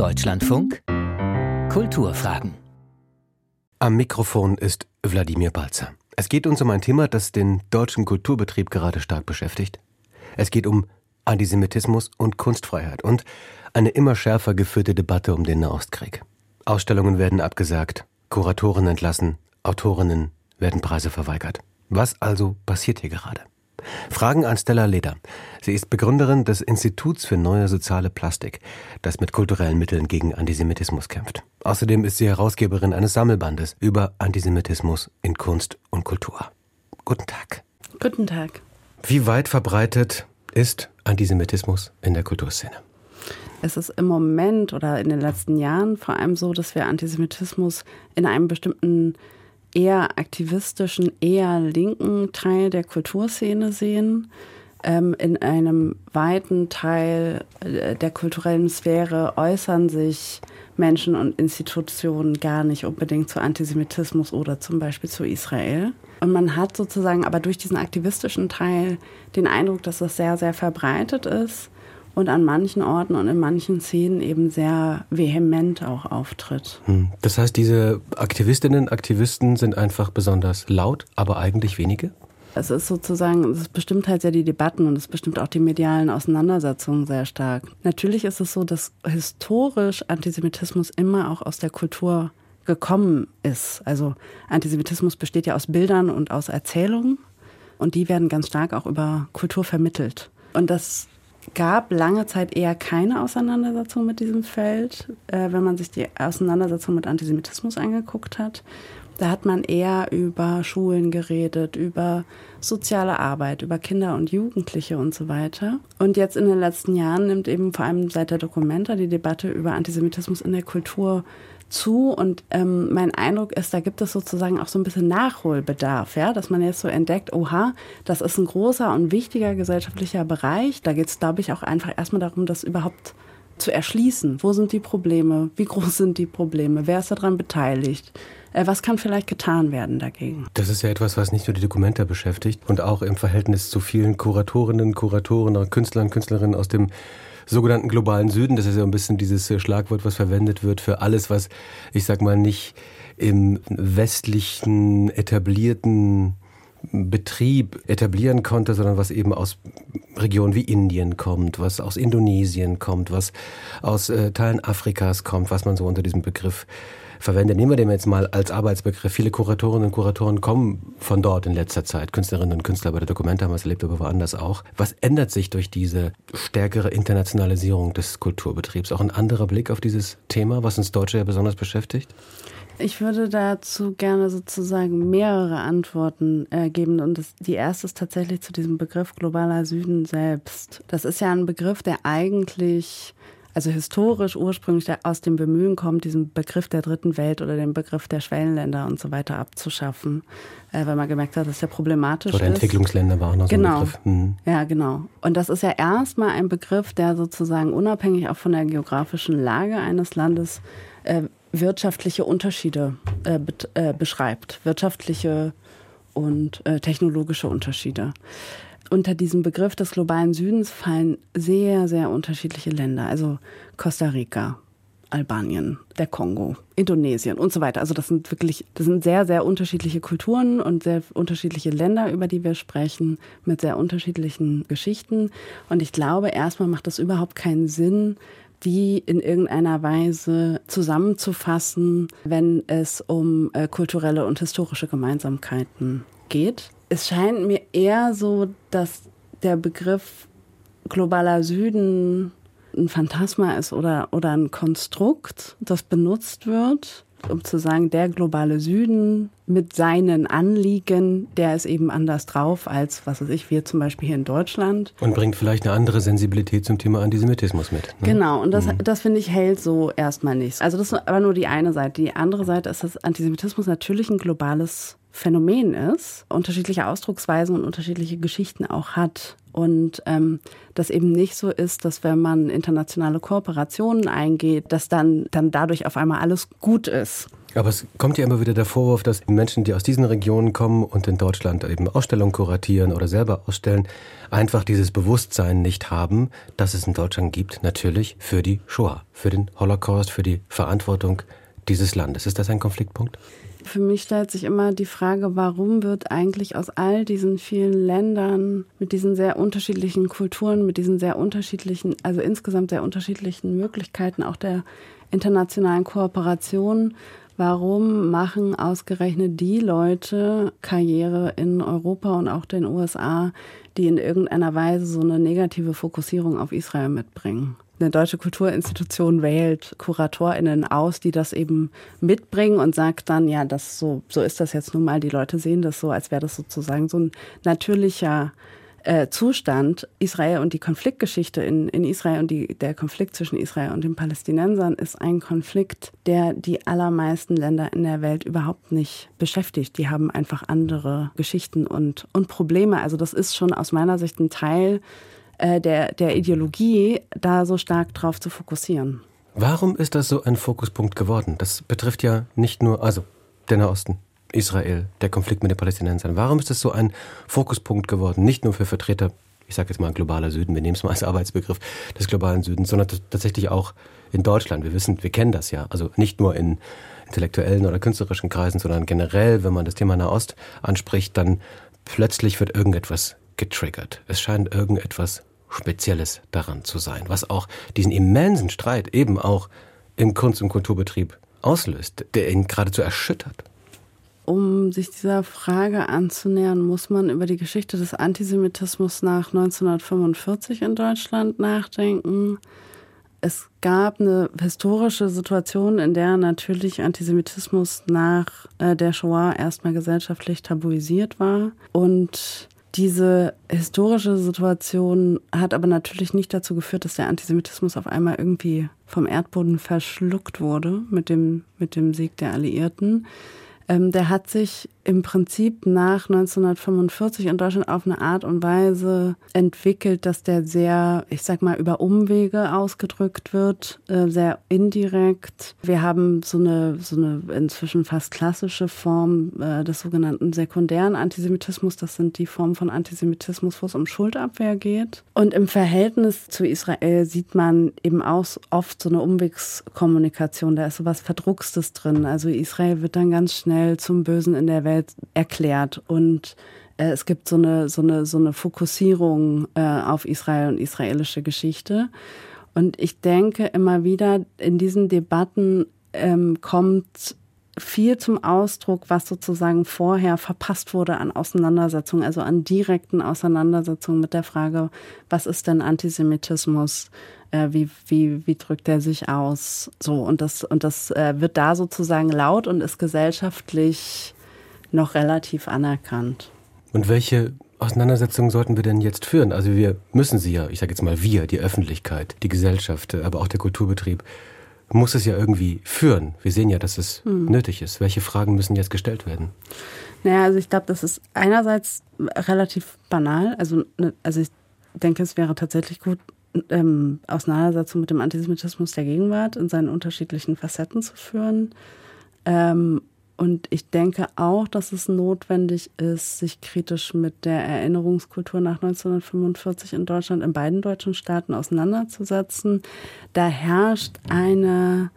Deutschlandfunk Kulturfragen. Am Mikrofon ist Wladimir Balzer. Es geht uns um ein Thema, das den deutschen Kulturbetrieb gerade stark beschäftigt. Es geht um Antisemitismus und Kunstfreiheit und eine immer schärfer geführte Debatte um den Nahostkrieg. Ausstellungen werden abgesagt, Kuratoren entlassen, Autorinnen werden Preise verweigert. Was also passiert hier gerade? Fragen an Stella Leder. Sie ist Begründerin des Instituts für neue soziale Plastik, das mit kulturellen Mitteln gegen Antisemitismus kämpft. Außerdem ist sie Herausgeberin eines Sammelbandes über Antisemitismus in Kunst und Kultur. Guten Tag. Guten Tag. Wie weit verbreitet ist Antisemitismus in der Kulturszene? Es ist im Moment oder in den letzten Jahren vor allem so, dass wir Antisemitismus in einem bestimmten eher aktivistischen, eher linken Teil der Kulturszene sehen. Ähm, in einem weiten Teil äh, der kulturellen Sphäre äußern sich Menschen und Institutionen gar nicht unbedingt zu Antisemitismus oder zum Beispiel zu Israel. Und man hat sozusagen aber durch diesen aktivistischen Teil den Eindruck, dass das sehr, sehr verbreitet ist und an manchen Orten und in manchen Szenen eben sehr vehement auch auftritt. Hm. Das heißt, diese Aktivistinnen, Aktivisten sind einfach besonders laut, aber eigentlich wenige? Es ist sozusagen, es bestimmt halt sehr die Debatten und es bestimmt auch die medialen Auseinandersetzungen sehr stark. Natürlich ist es so, dass historisch Antisemitismus immer auch aus der Kultur gekommen ist. Also Antisemitismus besteht ja aus Bildern und aus Erzählungen und die werden ganz stark auch über Kultur vermittelt. Und das gab lange Zeit eher keine Auseinandersetzung mit diesem Feld, äh, wenn man sich die Auseinandersetzung mit Antisemitismus angeguckt hat. Da hat man eher über Schulen geredet, über soziale Arbeit, über Kinder und Jugendliche und so weiter. Und jetzt in den letzten Jahren nimmt eben vor allem seit der Dokumenta die Debatte über Antisemitismus in der Kultur zu und ähm, mein Eindruck ist, da gibt es sozusagen auch so ein bisschen Nachholbedarf, ja, dass man jetzt so entdeckt, oha, das ist ein großer und wichtiger gesellschaftlicher Bereich. Da geht es, glaube ich, auch einfach erstmal darum, das überhaupt zu erschließen. Wo sind die Probleme? Wie groß sind die Probleme? Wer ist daran beteiligt? Äh, was kann vielleicht getan werden dagegen? Das ist ja etwas, was nicht nur die Dokumenta beschäftigt und auch im Verhältnis zu vielen Kuratorinnen, Kuratoren, Künstlern, Künstlerinnen aus dem sogenannten globalen Süden. Das ist ja ein bisschen dieses äh, Schlagwort, was verwendet wird für alles, was, ich sag mal, nicht im westlichen, etablierten Betrieb etablieren konnte, sondern was eben aus Regionen wie Indien kommt, was aus Indonesien kommt, was aus äh, Teilen Afrikas kommt, was man so unter diesem Begriff verwende. Nehmen wir den jetzt mal als Arbeitsbegriff. Viele Kuratorinnen und Kuratoren kommen von dort in letzter Zeit. Künstlerinnen und Künstler bei der Dokumente haben es erlebt, aber woanders auch. Was ändert sich durch diese stärkere Internationalisierung des Kulturbetriebs? Auch ein anderer Blick auf dieses Thema, was uns Deutsche ja besonders beschäftigt? Ich würde dazu gerne sozusagen mehrere Antworten äh, geben. Und das, die erste ist tatsächlich zu diesem Begriff globaler Süden selbst. Das ist ja ein Begriff, der eigentlich also historisch ursprünglich aus dem Bemühen kommt, diesen Begriff der dritten Welt oder den Begriff der Schwellenländer und so weiter abzuschaffen, äh, weil man gemerkt hat, dass der problematisch oder ist. Oder Entwicklungsländer war auch noch genau. so ein Begriff. Mhm. Ja, genau. Und das ist ja erstmal ein Begriff, der sozusagen unabhängig auch von der geografischen Lage eines Landes äh, wirtschaftliche Unterschiede äh, äh, beschreibt, wirtschaftliche und äh, technologische Unterschiede unter diesem Begriff des globalen Südens fallen sehr, sehr unterschiedliche Länder. Also Costa Rica, Albanien, der Kongo, Indonesien und so weiter. Also das sind wirklich, das sind sehr, sehr unterschiedliche Kulturen und sehr unterschiedliche Länder, über die wir sprechen, mit sehr unterschiedlichen Geschichten. Und ich glaube, erstmal macht es überhaupt keinen Sinn, die in irgendeiner Weise zusammenzufassen, wenn es um äh, kulturelle und historische Gemeinsamkeiten geht es scheint mir eher so, dass der Begriff globaler Süden ein Phantasma ist oder, oder ein Konstrukt, das benutzt wird, um zu sagen, der globale Süden mit seinen Anliegen, der ist eben anders drauf als, was weiß ich, wir zum Beispiel hier in Deutschland. Und bringt vielleicht eine andere Sensibilität zum Thema Antisemitismus mit. Ne? Genau, und das, mhm. das finde ich hält so erstmal nicht. Also das ist aber nur die eine Seite. Die andere Seite ist, dass Antisemitismus natürlich ein globales Phänomen ist, unterschiedliche Ausdrucksweisen und unterschiedliche Geschichten auch hat. Und ähm, das eben nicht so ist, dass wenn man internationale Kooperationen eingeht, dass dann, dann dadurch auf einmal alles gut ist. Aber es kommt ja immer wieder der Vorwurf, dass Menschen, die aus diesen Regionen kommen und in Deutschland eben Ausstellungen kuratieren oder selber ausstellen, einfach dieses Bewusstsein nicht haben, dass es in Deutschland gibt, natürlich für die Shoah, für den Holocaust, für die Verantwortung dieses Landes. Ist das ein Konfliktpunkt? Für mich stellt sich immer die Frage, warum wird eigentlich aus all diesen vielen Ländern mit diesen sehr unterschiedlichen Kulturen, mit diesen sehr unterschiedlichen, also insgesamt sehr unterschiedlichen Möglichkeiten auch der internationalen Kooperation, warum machen ausgerechnet die Leute Karriere in Europa und auch den USA, die in irgendeiner Weise so eine negative Fokussierung auf Israel mitbringen? Eine deutsche Kulturinstitution wählt KuratorInnen aus, die das eben mitbringen und sagt dann, ja, das so, so ist das jetzt nun mal. Die Leute sehen das so, als wäre das sozusagen so ein natürlicher äh, Zustand. Israel und die Konfliktgeschichte in, in Israel und die, der Konflikt zwischen Israel und den Palästinensern ist ein Konflikt, der die allermeisten Länder in der Welt überhaupt nicht beschäftigt. Die haben einfach andere Geschichten und, und Probleme. Also das ist schon aus meiner Sicht ein Teil äh, der, der Ideologie, da so stark drauf zu fokussieren. Warum ist das so ein Fokuspunkt geworden? Das betrifft ja nicht nur, also der Nahosten, Israel, der Konflikt mit den Palästinensern. Warum ist das so ein Fokuspunkt geworden? Nicht nur für Vertreter, ich sage jetzt mal globaler Süden, wir nehmen es mal als Arbeitsbegriff des globalen Südens, sondern tatsächlich auch in Deutschland. Wir wissen, wir kennen das ja. Also nicht nur in intellektuellen oder künstlerischen Kreisen, sondern generell, wenn man das Thema Nahost anspricht, dann plötzlich wird irgendetwas getriggert. Es scheint irgendetwas Spezielles daran zu sein, was auch diesen immensen Streit eben auch im Kunst- und Kulturbetrieb auslöst, der ihn geradezu erschüttert. Um sich dieser Frage anzunähern, muss man über die Geschichte des Antisemitismus nach 1945 in Deutschland nachdenken. Es gab eine historische Situation, in der natürlich Antisemitismus nach äh, der Shoah erstmal gesellschaftlich tabuisiert war und diese historische Situation hat aber natürlich nicht dazu geführt, dass der Antisemitismus auf einmal irgendwie vom Erdboden verschluckt wurde mit dem, mit dem Sieg der Alliierten. Ähm, der hat sich im Prinzip nach 1945 in Deutschland auf eine Art und Weise entwickelt, dass der sehr, ich sag mal, über Umwege ausgedrückt wird, äh, sehr indirekt. Wir haben so eine, so eine inzwischen fast klassische Form äh, des sogenannten sekundären Antisemitismus. Das sind die Formen von Antisemitismus, wo es um Schuldabwehr geht. Und im Verhältnis zu Israel sieht man eben auch oft so eine Umwegskommunikation. Da ist so was Verdruckstes drin. Also Israel wird dann ganz schnell zum Bösen in der Welt Welt erklärt und äh, es gibt so eine, so eine, so eine Fokussierung äh, auf Israel und israelische Geschichte. Und ich denke immer wieder, in diesen Debatten ähm, kommt viel zum Ausdruck, was sozusagen vorher verpasst wurde an Auseinandersetzungen, also an direkten Auseinandersetzungen mit der Frage, was ist denn Antisemitismus? Äh, wie, wie, wie drückt er sich aus? So, und das, und das äh, wird da sozusagen laut und ist gesellschaftlich noch relativ anerkannt. Und welche Auseinandersetzungen sollten wir denn jetzt führen? Also wir müssen sie ja, ich sage jetzt mal wir, die Öffentlichkeit, die Gesellschaft, aber auch der Kulturbetrieb, muss es ja irgendwie führen. Wir sehen ja, dass es hm. nötig ist. Welche Fragen müssen jetzt gestellt werden? Naja, also ich glaube, das ist einerseits relativ banal. Also, ne, also ich denke, es wäre tatsächlich gut, ähm, Auseinandersetzungen mit dem Antisemitismus der Gegenwart in seinen unterschiedlichen Facetten zu führen. Ähm, und ich denke auch, dass es notwendig ist, sich kritisch mit der Erinnerungskultur nach 1945 in Deutschland, in beiden deutschen Staaten auseinanderzusetzen. Da herrscht eine,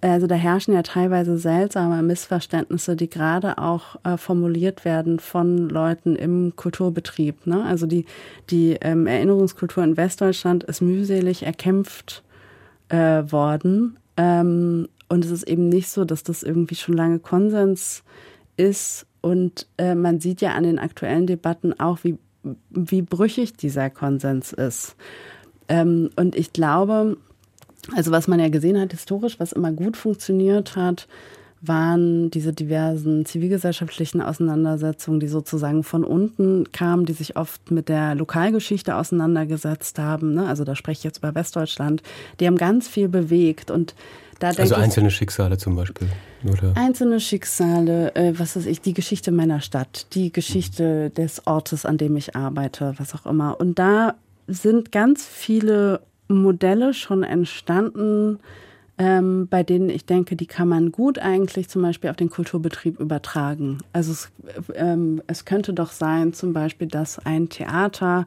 also da herrschen ja teilweise seltsame Missverständnisse, die gerade auch äh, formuliert werden von Leuten im Kulturbetrieb. Ne? Also die, die ähm, Erinnerungskultur in Westdeutschland ist mühselig erkämpft äh, worden. Ähm, und es ist eben nicht so, dass das irgendwie schon lange Konsens ist. Und äh, man sieht ja an den aktuellen Debatten auch, wie, wie brüchig dieser Konsens ist. Ähm, und ich glaube, also was man ja gesehen hat historisch, was immer gut funktioniert hat, waren diese diversen zivilgesellschaftlichen Auseinandersetzungen, die sozusagen von unten kamen, die sich oft mit der Lokalgeschichte auseinandergesetzt haben. Ne? Also da spreche ich jetzt über Westdeutschland. Die haben ganz viel bewegt und also einzelne ich, Schicksale zum Beispiel. Oder? Einzelne Schicksale, äh, was weiß ich, die Geschichte meiner Stadt, die Geschichte mhm. des Ortes, an dem ich arbeite, was auch immer. Und da sind ganz viele Modelle schon entstanden, ähm, bei denen ich denke, die kann man gut eigentlich zum Beispiel auf den Kulturbetrieb übertragen. Also es, ähm, es könnte doch sein, zum Beispiel, dass ein Theater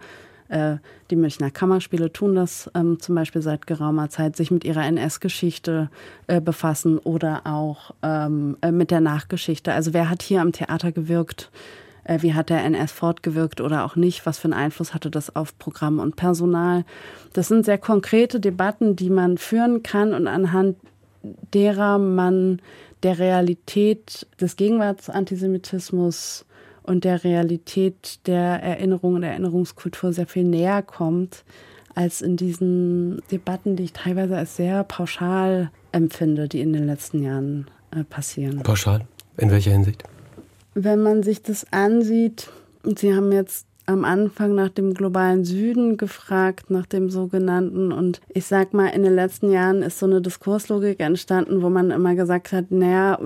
äh, die Münchner Kammerspiele tun das ähm, zum Beispiel seit geraumer Zeit, sich mit ihrer NS-Geschichte äh, befassen oder auch ähm, äh, mit der Nachgeschichte. Also wer hat hier am Theater gewirkt? Äh, wie hat der NS fortgewirkt oder auch nicht? Was für einen Einfluss hatte das auf Programm und Personal? Das sind sehr konkrete Debatten, die man führen kann und anhand derer man der Realität des Gegenwartsantisemitismus und der Realität der Erinnerung und Erinnerungskultur sehr viel näher kommt, als in diesen Debatten, die ich teilweise als sehr pauschal empfinde, die in den letzten Jahren äh, passieren. Pauschal? In welcher Hinsicht? Wenn man sich das ansieht, Sie haben jetzt am Anfang nach dem globalen Süden gefragt, nach dem sogenannten. Und ich sag mal, in den letzten Jahren ist so eine Diskurslogik entstanden, wo man immer gesagt hat, naja,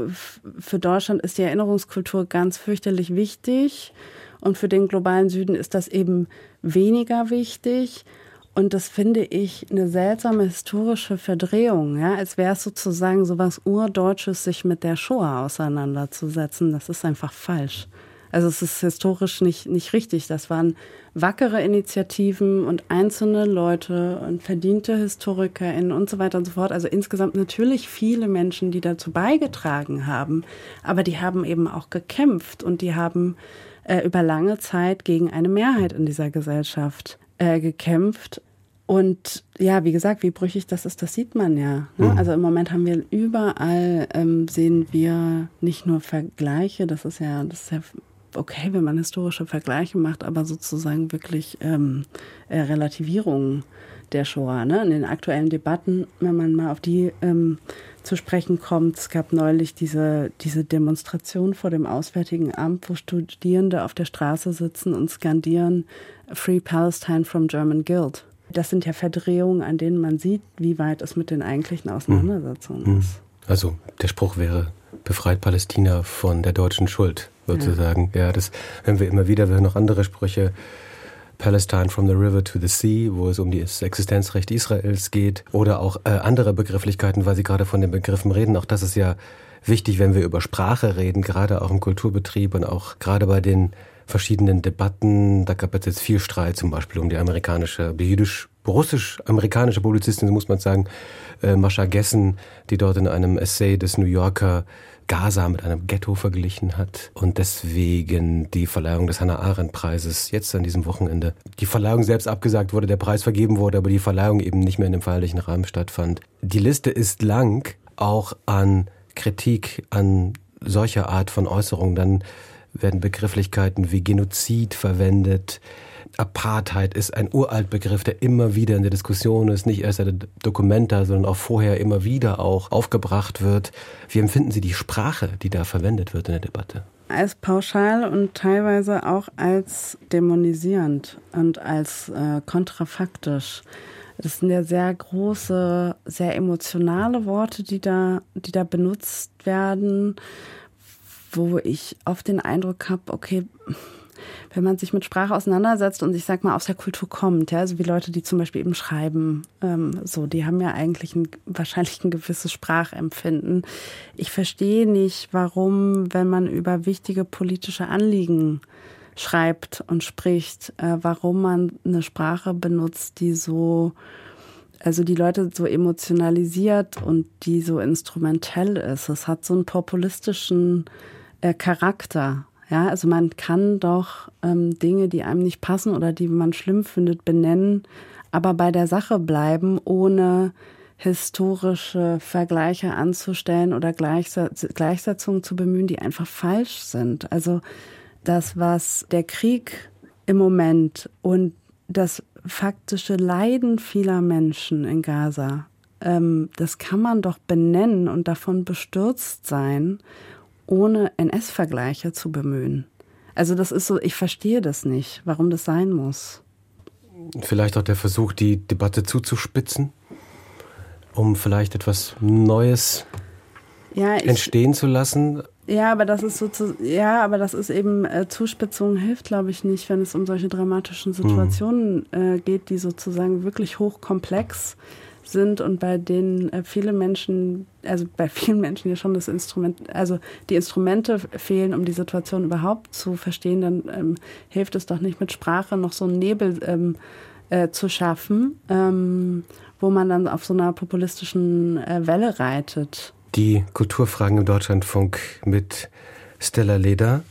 für Deutschland ist die Erinnerungskultur ganz fürchterlich wichtig. Und für den globalen Süden ist das eben weniger wichtig. Und das finde ich eine seltsame historische Verdrehung, ja, als wäre es sozusagen so was Urdeutsches, sich mit der Shoah auseinanderzusetzen. Das ist einfach falsch. Also es ist historisch nicht, nicht richtig. Das waren wackere Initiativen und einzelne Leute und verdiente HistorikerInnen und so weiter und so fort. Also insgesamt natürlich viele Menschen, die dazu beigetragen haben. Aber die haben eben auch gekämpft und die haben äh, über lange Zeit gegen eine Mehrheit in dieser Gesellschaft äh, gekämpft. Und ja, wie gesagt, wie brüchig das ist, das sieht man ja. Ne? Mhm. Also im Moment haben wir überall, ähm, sehen wir nicht nur Vergleiche, das ist ja, das ist ja okay, wenn man historische Vergleiche macht, aber sozusagen wirklich ähm, äh, Relativierungen der Shoah. Ne? In den aktuellen Debatten, wenn man mal auf die ähm, zu sprechen kommt, es gab neulich diese, diese Demonstration vor dem Auswärtigen Amt, wo Studierende auf der Straße sitzen und skandieren Free Palestine from German Guild. Das sind ja Verdrehungen, an denen man sieht, wie weit es mit den eigentlichen Auseinandersetzungen mhm. ist. Also der Spruch wäre, befreit Palästina von der deutschen Schuld sozusagen. Ja, ja das hören wir immer wieder. Wir hören noch andere Sprüche. Palestine from the River to the Sea, wo es um das Existenzrecht Israels geht, oder auch äh, andere Begrifflichkeiten, weil Sie gerade von den Begriffen reden. Auch das ist ja wichtig, wenn wir über Sprache reden, gerade auch im Kulturbetrieb und auch gerade bei den verschiedenen Debatten. Da gab es jetzt viel Streit, zum Beispiel um die amerikanische, die jüdisch-russisch-amerikanische Publizistin, so muss man sagen, äh, Mascha Gessen, die dort in einem Essay des New Yorker Gaza mit einem Ghetto verglichen hat und deswegen die Verleihung des Hannah Arendt Preises jetzt an diesem Wochenende, die Verleihung selbst abgesagt wurde, der Preis vergeben wurde, aber die Verleihung eben nicht mehr in dem feierlichen Rahmen stattfand. Die Liste ist lang, auch an Kritik an solcher Art von Äußerungen. Dann werden Begrifflichkeiten wie Genozid verwendet, Apartheid ist ein uralt Begriff, der immer wieder in der Diskussion ist, nicht erst in der Dokumenta, sondern auch vorher immer wieder auch aufgebracht wird. Wie empfinden Sie die Sprache, die da verwendet wird in der Debatte? Als pauschal und teilweise auch als dämonisierend und als äh, kontrafaktisch. Das sind ja sehr große, sehr emotionale Worte, die da, die da benutzt werden, wo ich oft den Eindruck habe, okay, wenn man sich mit Sprache auseinandersetzt und ich sag mal aus der Kultur kommt, ja, also wie Leute, die zum Beispiel eben schreiben, ähm, so, die haben ja eigentlich ein, wahrscheinlich ein gewisses Sprachempfinden. Ich verstehe nicht, warum, wenn man über wichtige politische Anliegen schreibt und spricht, äh, warum man eine Sprache benutzt, die so also die Leute so emotionalisiert und die so instrumentell ist. Es hat so einen populistischen äh, Charakter. Ja, also man kann doch ähm, Dinge, die einem nicht passen oder die man schlimm findet, benennen, aber bei der Sache bleiben, ohne historische Vergleiche anzustellen oder Gleichsetzungen zu bemühen, die einfach falsch sind. Also das, was der Krieg im Moment und das faktische Leiden vieler Menschen in Gaza, ähm, das kann man doch benennen und davon bestürzt sein ohne NS-Vergleiche zu bemühen. Also das ist so, ich verstehe das nicht, warum das sein muss. Vielleicht auch der Versuch, die Debatte zuzuspitzen um vielleicht etwas Neues ja, ich, entstehen zu lassen? Ja, aber das ist sozusagen, ja, aber das ist eben äh, Zuspitzung hilft, glaube ich, nicht, wenn es um solche dramatischen Situationen mhm. äh, geht, die sozusagen wirklich hochkomplex sind und bei denen äh, viele Menschen, also bei vielen Menschen ja schon das Instrument, also die Instrumente fehlen, um die Situation überhaupt zu verstehen, dann ähm, hilft es doch nicht mit Sprache noch so einen Nebel ähm, äh, zu schaffen, ähm, wo man dann auf so einer populistischen äh, Welle reitet. Die Kulturfragen im Deutschlandfunk mit Stella Leder.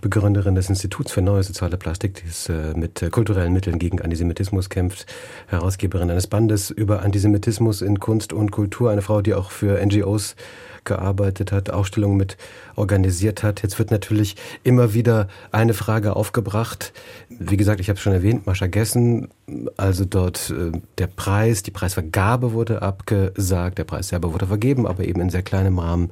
Begründerin des Instituts für neue soziale Plastik, die äh, mit äh, kulturellen Mitteln gegen Antisemitismus kämpft, Herausgeberin eines Bandes über Antisemitismus in Kunst und Kultur, eine Frau, die auch für NGOs gearbeitet hat, Ausstellungen mit organisiert hat. Jetzt wird natürlich immer wieder eine Frage aufgebracht. Wie gesagt, ich habe es schon erwähnt, Mascha Gessen, also dort äh, der Preis, die Preisvergabe wurde abgesagt, der Preis selber wurde vergeben, aber eben in sehr kleinem Rahmen.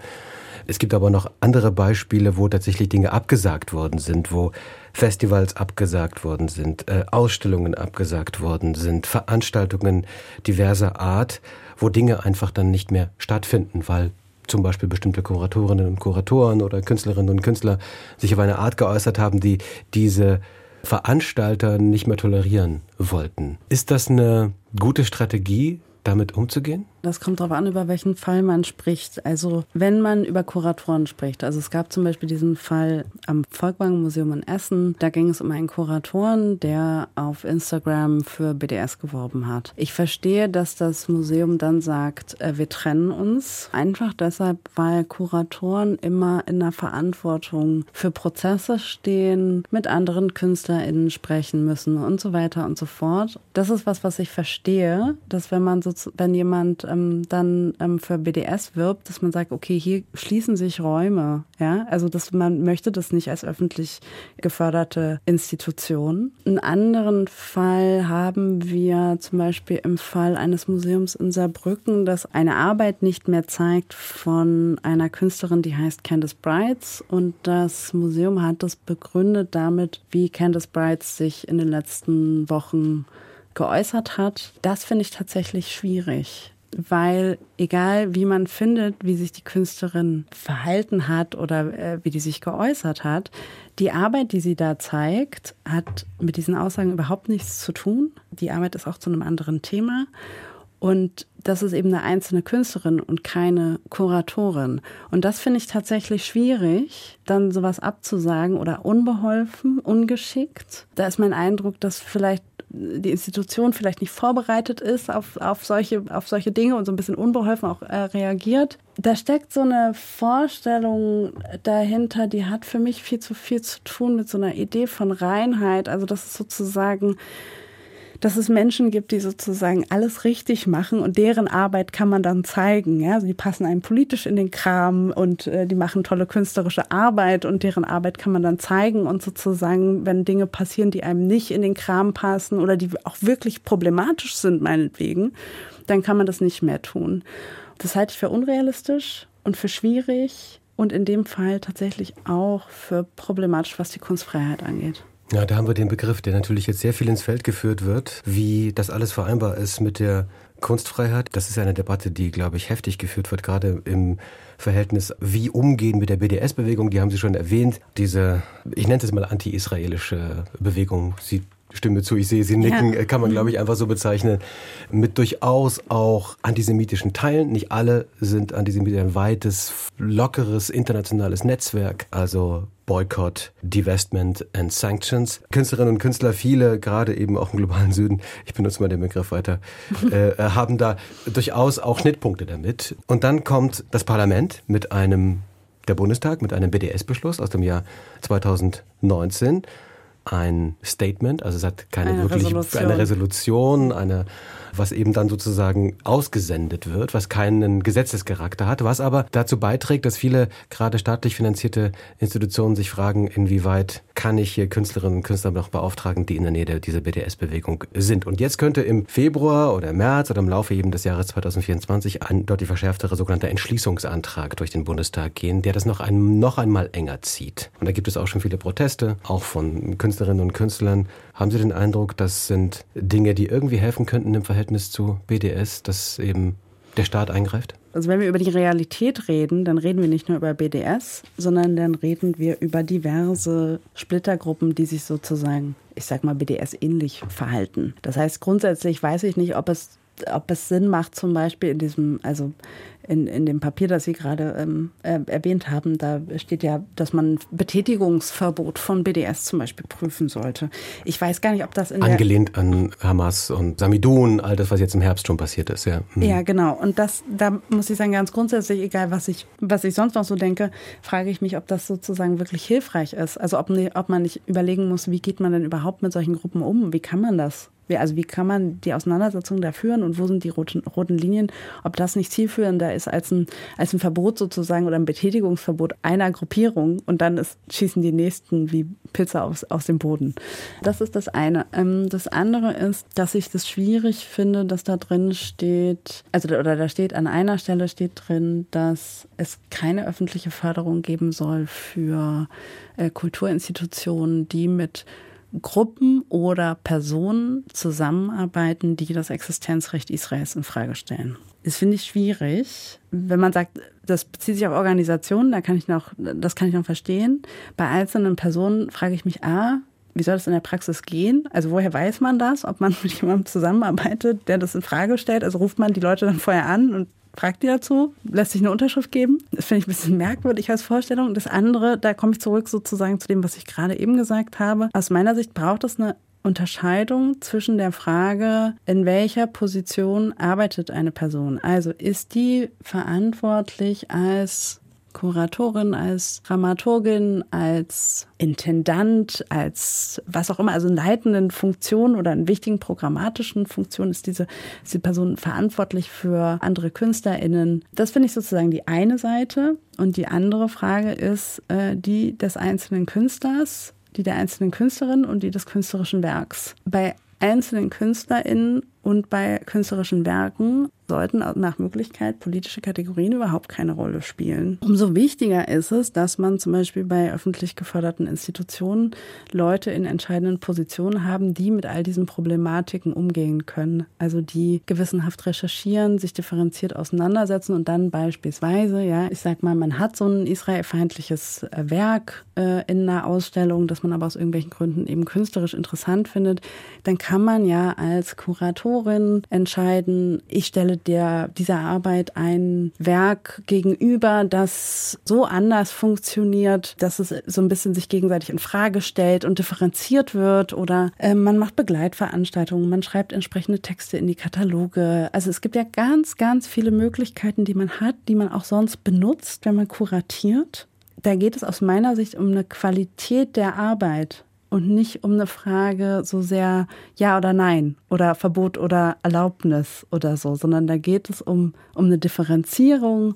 Es gibt aber noch andere Beispiele, wo tatsächlich Dinge abgesagt worden sind, wo Festivals abgesagt worden sind, äh, Ausstellungen abgesagt worden sind, Veranstaltungen diverser Art, wo Dinge einfach dann nicht mehr stattfinden, weil zum Beispiel bestimmte Kuratorinnen und Kuratoren oder Künstlerinnen und Künstler sich auf eine Art geäußert haben, die diese Veranstalter nicht mehr tolerieren wollten. Ist das eine gute Strategie, damit umzugehen? Das kommt darauf an, über welchen Fall man spricht. Also wenn man über Kuratoren spricht, also es gab zum Beispiel diesen Fall am Volkwang Museum in Essen, da ging es um einen Kuratoren, der auf Instagram für BDS geworben hat. Ich verstehe, dass das Museum dann sagt, äh, wir trennen uns, einfach deshalb, weil Kuratoren immer in der Verantwortung für Prozesse stehen, mit anderen KünstlerInnen sprechen müssen und so weiter und so fort. Das ist was, was ich verstehe, dass wenn man so, wenn jemand ähm, dann ähm, für BDS wirbt, dass man sagt, okay, hier schließen sich Räume. Ja, also dass man möchte das nicht als öffentlich geförderte Institution. Einen anderen Fall haben wir zum Beispiel im Fall eines Museums in Saarbrücken, das eine Arbeit nicht mehr zeigt von einer Künstlerin, die heißt Candice Brights. Und das Museum hat das begründet damit, wie Candice Brights sich in den letzten Wochen geäußert hat. Das finde ich tatsächlich schwierig weil egal wie man findet, wie sich die Künstlerin verhalten hat oder äh, wie die sich geäußert hat, die Arbeit, die sie da zeigt, hat mit diesen Aussagen überhaupt nichts zu tun. Die Arbeit ist auch zu einem anderen Thema. Und das ist eben eine einzelne Künstlerin und keine Kuratorin. Und das finde ich tatsächlich schwierig, dann sowas abzusagen oder unbeholfen, ungeschickt. Da ist mein Eindruck, dass vielleicht die Institution vielleicht nicht vorbereitet ist auf, auf, solche, auf solche Dinge und so ein bisschen unbeholfen auch äh, reagiert. Da steckt so eine Vorstellung dahinter, die hat für mich viel zu viel zu tun mit so einer Idee von Reinheit. Also das ist sozusagen dass es Menschen gibt, die sozusagen alles richtig machen und deren Arbeit kann man dann zeigen. Ja? Also die passen einem politisch in den Kram und äh, die machen tolle künstlerische Arbeit und deren Arbeit kann man dann zeigen und sozusagen, wenn Dinge passieren, die einem nicht in den Kram passen oder die auch wirklich problematisch sind, meinetwegen, dann kann man das nicht mehr tun. Das halte ich für unrealistisch und für schwierig und in dem Fall tatsächlich auch für problematisch, was die Kunstfreiheit angeht. Ja, da haben wir den Begriff, der natürlich jetzt sehr viel ins Feld geführt wird, wie das alles vereinbar ist mit der Kunstfreiheit. Das ist eine Debatte, die, glaube ich, heftig geführt wird, gerade im Verhältnis, wie umgehen mit der BDS-Bewegung. Die haben Sie schon erwähnt. Diese, ich nenne es mal anti-israelische Bewegung. Sie stimme zu, ich sehe Sie nicken, ja. kann man, glaube ich, einfach so bezeichnen, mit durchaus auch antisemitischen Teilen. Nicht alle sind antisemitisch, ein weites, lockeres internationales Netzwerk, also Boycott, Divestment and Sanctions. Künstlerinnen und Künstler, viele, gerade eben auch im globalen Süden, ich benutze mal den Begriff weiter, äh, haben da durchaus auch Schnittpunkte damit. Und dann kommt das Parlament mit einem, der Bundestag mit einem BDS-Beschluss aus dem Jahr 2019 ein Statement, also es hat keine eine wirklich Resolution. eine Resolution, eine was eben dann sozusagen ausgesendet wird, was keinen Gesetzescharakter hat, was aber dazu beiträgt, dass viele gerade staatlich finanzierte Institutionen sich fragen, inwieweit kann ich hier Künstlerinnen und Künstler noch beauftragen, die in der Nähe dieser BDS-Bewegung sind. Und jetzt könnte im Februar oder März oder im Laufe eben des Jahres 2024 ein deutlich verschärftere sogenannter Entschließungsantrag durch den Bundestag gehen, der das noch, ein, noch einmal enger zieht. Und da gibt es auch schon viele Proteste, auch von Künstlerinnen und Künstlern. Haben Sie den Eindruck, das sind Dinge, die irgendwie helfen könnten im Verhältnis zu BDS, dass eben der Staat eingreift? Also wenn wir über die Realität reden, dann reden wir nicht nur über BDS, sondern dann reden wir über diverse Splittergruppen, die sich sozusagen, ich sag mal, BDS ähnlich verhalten. Das heißt, grundsätzlich weiß ich nicht, ob es ob es Sinn macht, zum Beispiel in diesem, also in, in dem Papier, das Sie gerade ähm, äh, erwähnt haben, da steht ja, dass man Betätigungsverbot von BDS zum Beispiel prüfen sollte. Ich weiß gar nicht, ob das in Angelehnt an Hamas und Samidun, all das, was jetzt im Herbst schon passiert ist, ja. Mhm. Ja, genau. Und das, da muss ich sagen, ganz grundsätzlich, egal was ich, was ich sonst noch so denke, frage ich mich, ob das sozusagen wirklich hilfreich ist. Also ob, ob man nicht überlegen muss, wie geht man denn überhaupt mit solchen Gruppen um? Wie kann man das also wie kann man die Auseinandersetzung da führen und wo sind die roten, roten Linien? Ob das nicht zielführender ist als ein, als ein Verbot sozusagen oder ein Betätigungsverbot einer Gruppierung und dann ist, schießen die Nächsten wie Pilze aus, aus dem Boden. Das ist das eine. Ähm, das andere ist, dass ich das schwierig finde, dass da drin steht, also oder da steht an einer Stelle steht drin, dass es keine öffentliche Förderung geben soll für äh, Kulturinstitutionen, die mit Gruppen oder Personen zusammenarbeiten, die das Existenzrecht Israels in Frage stellen. Das finde ich schwierig. Wenn man sagt, das bezieht sich auf Organisationen, da kann ich noch, das kann ich noch verstehen. Bei einzelnen Personen frage ich mich, ah, wie soll das in der Praxis gehen? Also woher weiß man das, ob man mit jemandem zusammenarbeitet, der das in Frage stellt? Also ruft man die Leute dann vorher an und fragt die dazu, lässt sich eine Unterschrift geben. Das finde ich ein bisschen merkwürdig als Vorstellung. Das andere, da komme ich zurück sozusagen zu dem, was ich gerade eben gesagt habe. Aus meiner Sicht braucht es eine Unterscheidung zwischen der Frage, in welcher Position arbeitet eine Person. Also ist die verantwortlich als Kuratorin, als Dramaturgin, als Intendant, als was auch immer, also in leitenden Funktionen oder in wichtigen programmatischen Funktionen ist diese, ist die Person verantwortlich für andere KünstlerInnen. Das finde ich sozusagen die eine Seite. Und die andere Frage ist äh, die des einzelnen Künstlers, die der einzelnen Künstlerin und die des künstlerischen Werks. Bei einzelnen KünstlerInnen und bei künstlerischen Werken sollten nach Möglichkeit politische Kategorien überhaupt keine Rolle spielen. Umso wichtiger ist es, dass man zum Beispiel bei öffentlich geförderten Institutionen Leute in entscheidenden Positionen haben, die mit all diesen Problematiken umgehen können. Also die gewissenhaft recherchieren, sich differenziert auseinandersetzen und dann beispielsweise, ja, ich sag mal, man hat so ein israelfeindliches Werk äh, in einer Ausstellung, das man aber aus irgendwelchen Gründen eben künstlerisch interessant findet, dann kann man ja als Kurator Autorin entscheiden, ich stelle der, dieser Arbeit ein Werk gegenüber, das so anders funktioniert, dass es so ein bisschen sich gegenseitig in Frage stellt und differenziert wird oder äh, man macht Begleitveranstaltungen, man schreibt entsprechende Texte in die Kataloge. Also es gibt ja ganz, ganz viele Möglichkeiten, die man hat, die man auch sonst benutzt, wenn man kuratiert. Da geht es aus meiner Sicht um eine Qualität der Arbeit und nicht um eine Frage so sehr Ja oder Nein oder Verbot oder Erlaubnis oder so, sondern da geht es um, um eine Differenzierung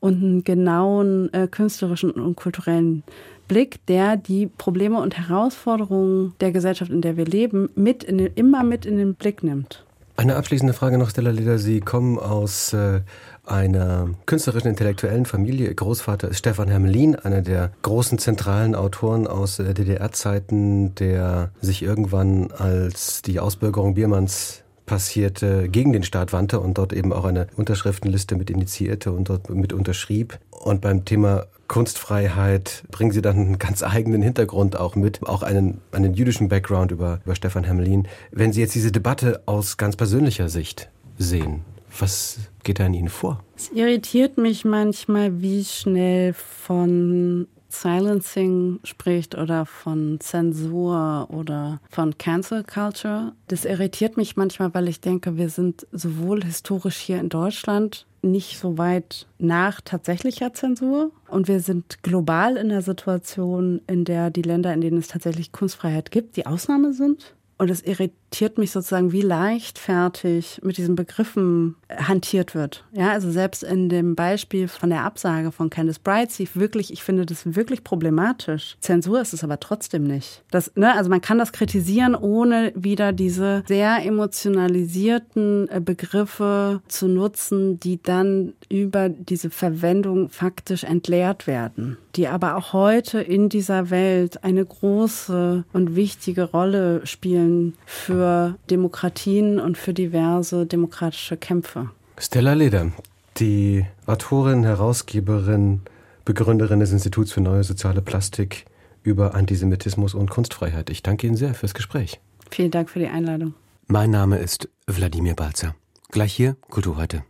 und einen genauen äh, künstlerischen und kulturellen Blick, der die Probleme und Herausforderungen der Gesellschaft, in der wir leben, mit den, immer mit in den Blick nimmt. Eine abschließende Frage noch, Stella Leder. Sie kommen aus äh, einer künstlerischen, intellektuellen Familie. Ihr Großvater ist Stefan Hermelin, einer der großen zentralen Autoren aus äh, DDR-Zeiten, der sich irgendwann, als die Ausbürgerung Biermanns passierte, gegen den Staat wandte und dort eben auch eine Unterschriftenliste mit initiierte und dort mit unterschrieb. Und beim Thema Kunstfreiheit bringen Sie dann einen ganz eigenen Hintergrund auch mit, auch einen, einen jüdischen Background über, über Stefan Hermelin. Wenn Sie jetzt diese Debatte aus ganz persönlicher Sicht sehen, was geht da in Ihnen vor? Es irritiert mich manchmal, wie schnell von Silencing spricht oder von Zensur oder von Cancel Culture. Das irritiert mich manchmal, weil ich denke, wir sind sowohl historisch hier in Deutschland nicht so weit nach tatsächlicher Zensur und wir sind global in der Situation, in der die Länder, in denen es tatsächlich Kunstfreiheit gibt, die Ausnahme sind. Und es irritiert mich sozusagen, wie leichtfertig mit diesen Begriffen hantiert wird. Ja, also selbst in dem Beispiel von der Absage von Candice Brightsey, wirklich, ich finde das wirklich problematisch. Zensur ist es aber trotzdem nicht. Das, ne, also man kann das kritisieren, ohne wieder diese sehr emotionalisierten äh, Begriffe zu nutzen, die dann über diese Verwendung faktisch entleert werden, die aber auch heute in dieser Welt eine große und wichtige Rolle spielen für Demokratien und für diverse demokratische Kämpfe. Stella Leder, die Autorin, Herausgeberin, Begründerin des Instituts für neue soziale Plastik über Antisemitismus und Kunstfreiheit. Ich danke Ihnen sehr fürs Gespräch. Vielen Dank für die Einladung. Mein Name ist Wladimir Balzer. Gleich hier Kultur heute.